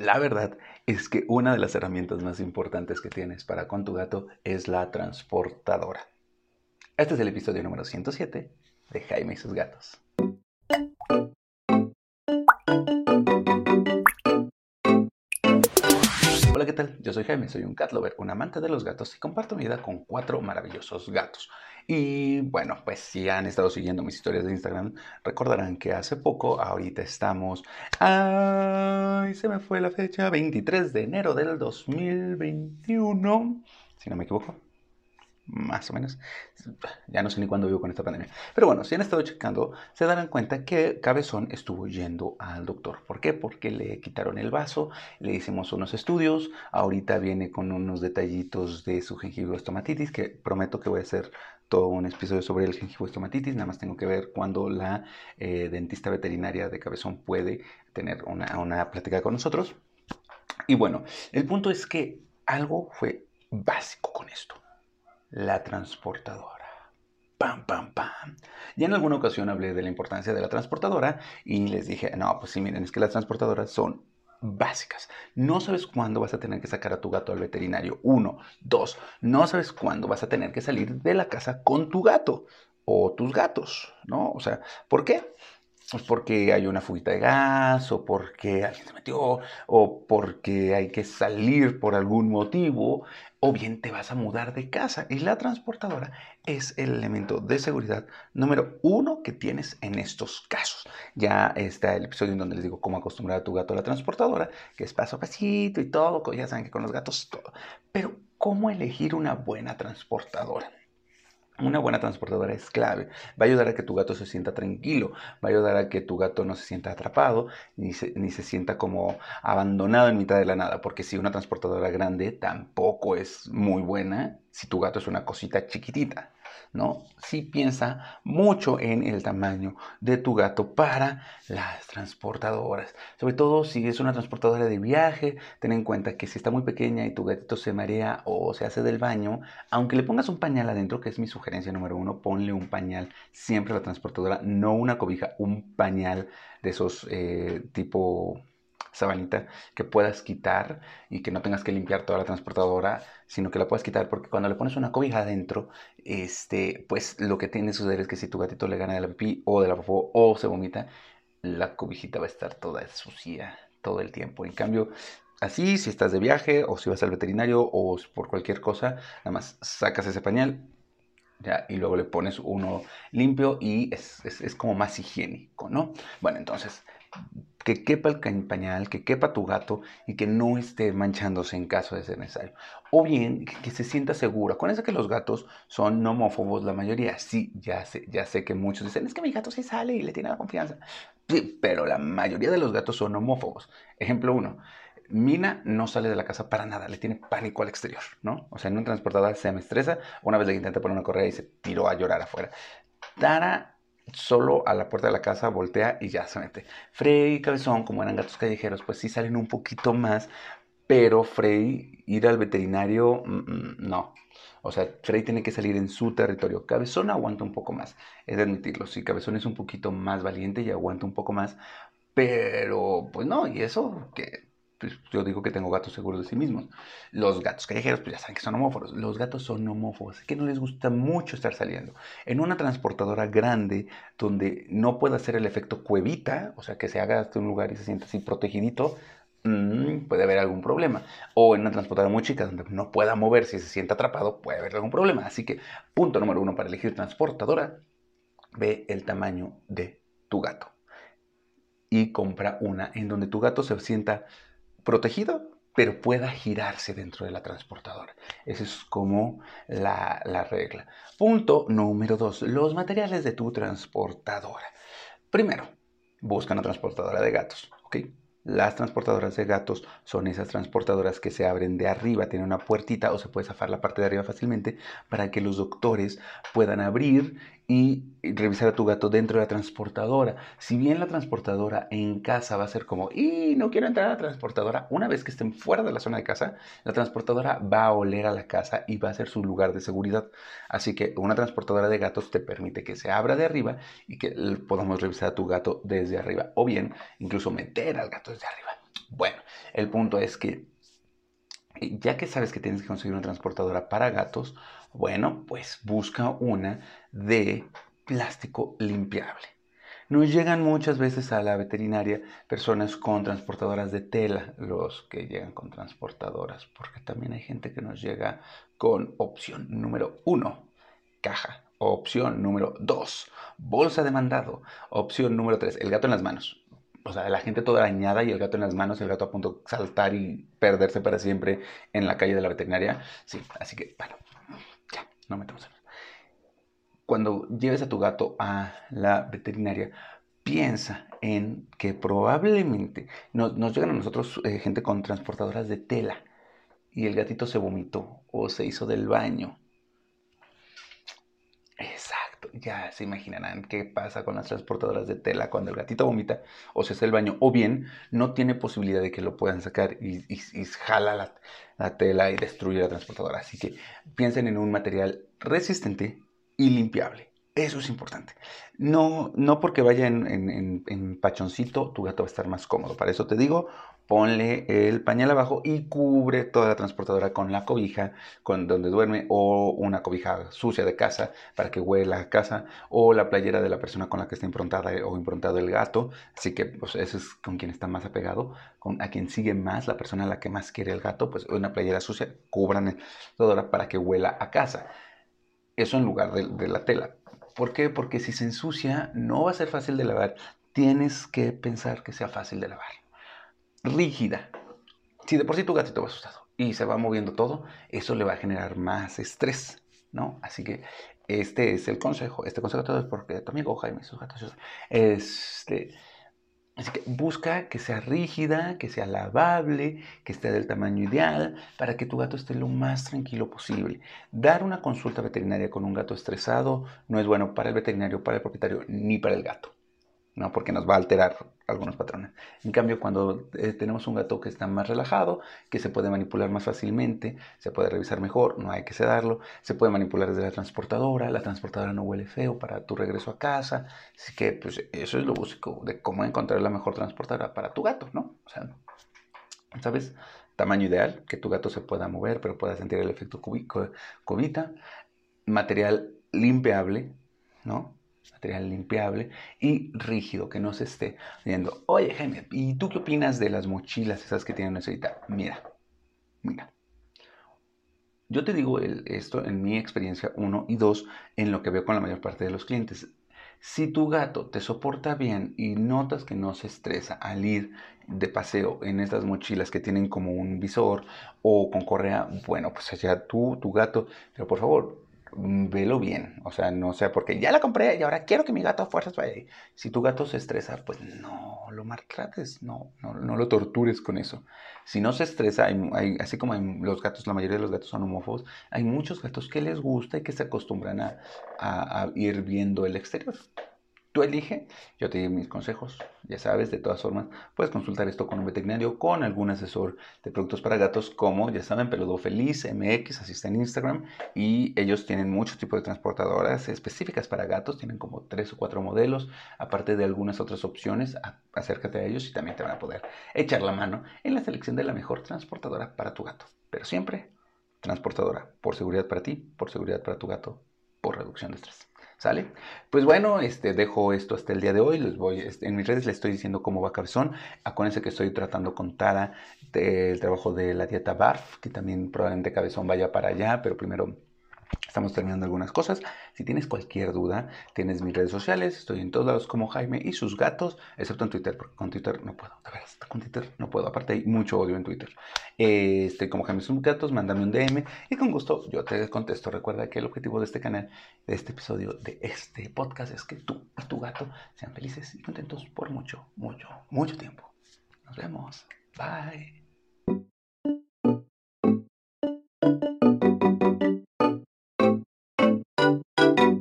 La verdad es que una de las herramientas más importantes que tienes para con tu gato es la transportadora. Este es el episodio número 107 de Jaime y sus gatos. Hola, ¿qué tal? Yo soy Jaime, soy un cat lover, un amante de los gatos y comparto mi vida con cuatro maravillosos gatos. Y bueno, pues si han estado siguiendo mis historias de Instagram, recordarán que hace poco, ahorita estamos... ¡Ay! Se me fue la fecha, 23 de enero del 2021, si no me equivoco más o menos. Ya no sé ni cuándo vivo con esta pandemia. Pero bueno, si han estado checando, se darán cuenta que Cabezón estuvo yendo al doctor. ¿Por qué? Porque le quitaron el vaso, le hicimos unos estudios, ahorita viene con unos detallitos de su estomatitis, que prometo que voy a hacer todo un episodio sobre el estomatitis, nada más tengo que ver cuándo la eh, dentista veterinaria de Cabezón puede tener una, una plática con nosotros. Y bueno, el punto es que algo fue básico con esto la transportadora. Pam, pam, pam. Ya en alguna ocasión hablé de la importancia de la transportadora y les dije, no, pues sí, miren, es que las transportadoras son básicas. No sabes cuándo vas a tener que sacar a tu gato al veterinario. Uno. Dos. No sabes cuándo vas a tener que salir de la casa con tu gato o tus gatos, ¿no? O sea, ¿por qué? Pues porque hay una fuita de gas, o porque alguien se metió, o porque hay que salir por algún motivo, o bien te vas a mudar de casa. Y la transportadora es el elemento de seguridad número uno que tienes en estos casos. Ya está el episodio en donde les digo cómo acostumbrar a tu gato a la transportadora, que es paso a pasito y todo, ya saben que con los gatos todo. Pero, ¿cómo elegir una buena transportadora? Una buena transportadora es clave. Va a ayudar a que tu gato se sienta tranquilo, va a ayudar a que tu gato no se sienta atrapado, ni se, ni se sienta como abandonado en mitad de la nada, porque si una transportadora grande tampoco es muy buena si tu gato es una cosita chiquitita. ¿no? Sí piensa mucho en el tamaño de tu gato para las transportadoras. Sobre todo si es una transportadora de viaje, ten en cuenta que si está muy pequeña y tu gatito se marea o se hace del baño, aunque le pongas un pañal adentro, que es mi sugerencia número uno, ponle un pañal siempre a la transportadora, no una cobija, un pañal de esos eh, tipo sabanita que puedas quitar y que no tengas que limpiar toda la transportadora, sino que la puedas quitar porque cuando le pones una cobija adentro, este, pues lo que tiene que suceder es que si tu gatito le gana de la pipí o de la popó o se vomita, la cobijita va a estar toda sucia todo el tiempo. En cambio, así, si estás de viaje o si vas al veterinario o por cualquier cosa, nada más sacas ese pañal, ¿Ya? y luego le pones uno limpio y es, es, es, como más higiénico, ¿no? Bueno, entonces que quepa el pañal, que quepa tu gato y que no esté manchándose en caso de ser necesario. O bien que, se sienta seguro. Acuérdense que los gatos son nomófobos la mayoría. Sí, ya sé, ya sé que muchos dicen, es que mi gato sí sale y le tiene la confianza. Sí, pero la mayoría de los gatos son homófobos. Ejemplo uno. Mina no sale de la casa para nada, le tiene pánico al exterior, ¿no? O sea, en un transportador se me una vez le intenté poner una correa y se tiró a llorar afuera. Tara solo a la puerta de la casa, voltea y ya se mete. Frey y Cabezón, como eran gatos callejeros, pues sí salen un poquito más, pero Frey ir al veterinario, mm, mm, no. O sea, Frey tiene que salir en su territorio. Cabezón aguanta un poco más, es de admitirlo. Sí, Cabezón es un poquito más valiente y aguanta un poco más, pero pues no, y eso que pues, yo digo que tengo gatos seguros de sí mismos. Los gatos callejeros, pues ya saben que son homófobos. Los gatos son homófobos, que no les gusta mucho estar saliendo. En una transportadora grande, donde no pueda hacer el efecto cuevita, o sea, que se haga hasta un lugar y se sienta así protegidito, mm, puede haber algún problema. O en una transportadora muy chica, donde no pueda moverse y se sienta atrapado, puede haber algún problema. Así que, punto número uno para elegir transportadora, ve el tamaño de tu gato. Y compra una en donde tu gato se sienta protegido, pero pueda girarse dentro de la transportadora. Esa es como la, la regla. Punto número dos, los materiales de tu transportadora. Primero, busca una transportadora de gatos, ¿ok? Las transportadoras de gatos son esas transportadoras que se abren de arriba, tienen una puertita o se puede zafar la parte de arriba fácilmente para que los doctores puedan abrir y revisar a tu gato dentro de la transportadora. Si bien la transportadora en casa va a ser como, y no quiero entrar a la transportadora, una vez que estén fuera de la zona de casa, la transportadora va a oler a la casa y va a ser su lugar de seguridad. Así que una transportadora de gatos te permite que se abra de arriba y que podamos revisar a tu gato desde arriba. O bien, incluso meter al gato desde arriba. Bueno, El punto es que ya que sabes que tienes que conseguir una transportadora para gatos, bueno, pues busca una de plástico limpiable. Nos llegan muchas veces a la veterinaria personas con transportadoras de tela, los que llegan con transportadoras, porque también hay gente que nos llega con opción número uno, caja. Opción número dos, bolsa de mandado. Opción número tres, el gato en las manos o sea, la gente toda arañada y el gato en las manos, el gato a punto de saltar y perderse para siempre en la calle de la veterinaria. Sí, así que, bueno, ya, no metemos en Cuando lleves a tu gato a la veterinaria, piensa en que probablemente nos, llegan a nosotros eh, gente con transportadoras de tela y el gatito se vomitó o se hizo del baño. Ya se imaginarán qué pasa con las transportadoras de tela cuando el gatito vomita o se hace el baño, o bien no tiene posibilidad de que lo puedan sacar y, jala la, la, tela y destruye la transportadora. Así que piensen en un material resistente y limpiable. Eso es importante. No, no porque vaya en, en, pachoncito, tu gato va a estar más cómodo. Para eso te digo, ponle el pañal abajo y cubre toda la transportadora con la cobija con donde duerme o una cobija sucia de casa para que huela a casa o la playera de la persona con la que está improntada o improntado el gato. Así que pues, eso es con quien está más apegado, con a quien sigue más, la persona a la que más quiere el gato, pues una playera sucia, cubran toda para que huela a casa. Eso en lugar de la tela ¿Por qué? Porque si se ensucia no va a ser fácil de lavar. Tienes que pensar que sea fácil de lavar. Rígida. Si de por sí tu gatito va asustado y se va moviendo todo, eso le va a generar más estrés, ¿no? Así que este es el consejo. Este consejo todo es porque tu amigo Jaime, sus gatos, este, Así que busca que sea rígida, que sea lavable, que esté del tamaño ideal, para que tu gato esté lo más tranquilo posible. Dar una consulta veterinaria con un gato estresado no es bueno para el veterinario, para el propietario, ni para el gato. ¿No? porque nos va a alterar algunos patrones. En cambio, cuando eh, tenemos un gato que está más relajado, que se puede manipular más fácilmente, se puede revisar mejor, no hay que sedarlo, se puede manipular desde la transportadora, la transportadora no huele feo para tu regreso a casa, así que pues eso es lo básico de cómo encontrar la mejor transportadora para tu gato, ¿no? O sea, ¿sabes? Tamaño ideal, que tu gato se pueda mover, pero pueda sentir el efecto cubita, material limpiable, ¿no? Material limpiable y rígido, que no se esté viendo, oye Jaime, ¿y tú qué opinas de las mochilas esas que tienen necesita? Mira, mira. Yo te digo esto en mi experiencia, uno, y dos, en lo que veo con la mayor parte de los clientes. Si tu gato te soporta bien y notas que no se estresa al ir de paseo en estas mochilas que tienen como un visor o con correa, bueno, pues allá tú, tu gato, pero por favor, velo bien. O sea, no sé, porque ya la compré y ahora quiero que mi gato a fuerzas vaya. Si tu gato se estresa, pues no lo maltrates, no, no, lo tortures con eso. Si no se estresa, así como los gatos, la mayoría de los gatos son homófobos, hay muchos gatos que les gusta y que se acostumbran a ir viendo el exterior. Tú elige, yo te doy mis consejos, ya sabes, de todas formas, puedes consultar esto con un veterinario, con algún asesor de productos para gatos, como ya saben, Peludo Feliz, MX, así en Instagram, y ellos tienen muchos tipos de transportadoras específicas para gatos, tienen como tres o cuatro modelos, aparte de algunas otras opciones, acércate a ellos y también te van a poder echar la mano en la selección de la mejor transportadora para tu gato. Pero siempre, transportadora, por seguridad para ti, por seguridad para tu gato, por reducción de estrés. ¿Sale? Pues bueno, este, dejo esto hasta el día de hoy. Les voy, este, en mis redes les estoy diciendo cómo va Cabezón. Acuérdense que estoy tratando con Tara del trabajo de la dieta BARF, que también probablemente Cabezón vaya para allá, pero primero Estamos terminando algunas cosas. Si tienes cualquier duda, tienes mis redes sociales. Estoy en todos lados como Jaime y sus gatos, excepto en Twitter, porque con Twitter no puedo. De verdad, con Twitter no puedo. Aparte, hay mucho odio en Twitter. Estoy como Jaime y sus gatos. Mándame un DM y con gusto yo te contesto. Recuerda que el objetivo de este canal, de este episodio, de este podcast es que tú y tu gato sean felices y contentos por mucho, mucho, mucho tiempo. Nos vemos. Bye.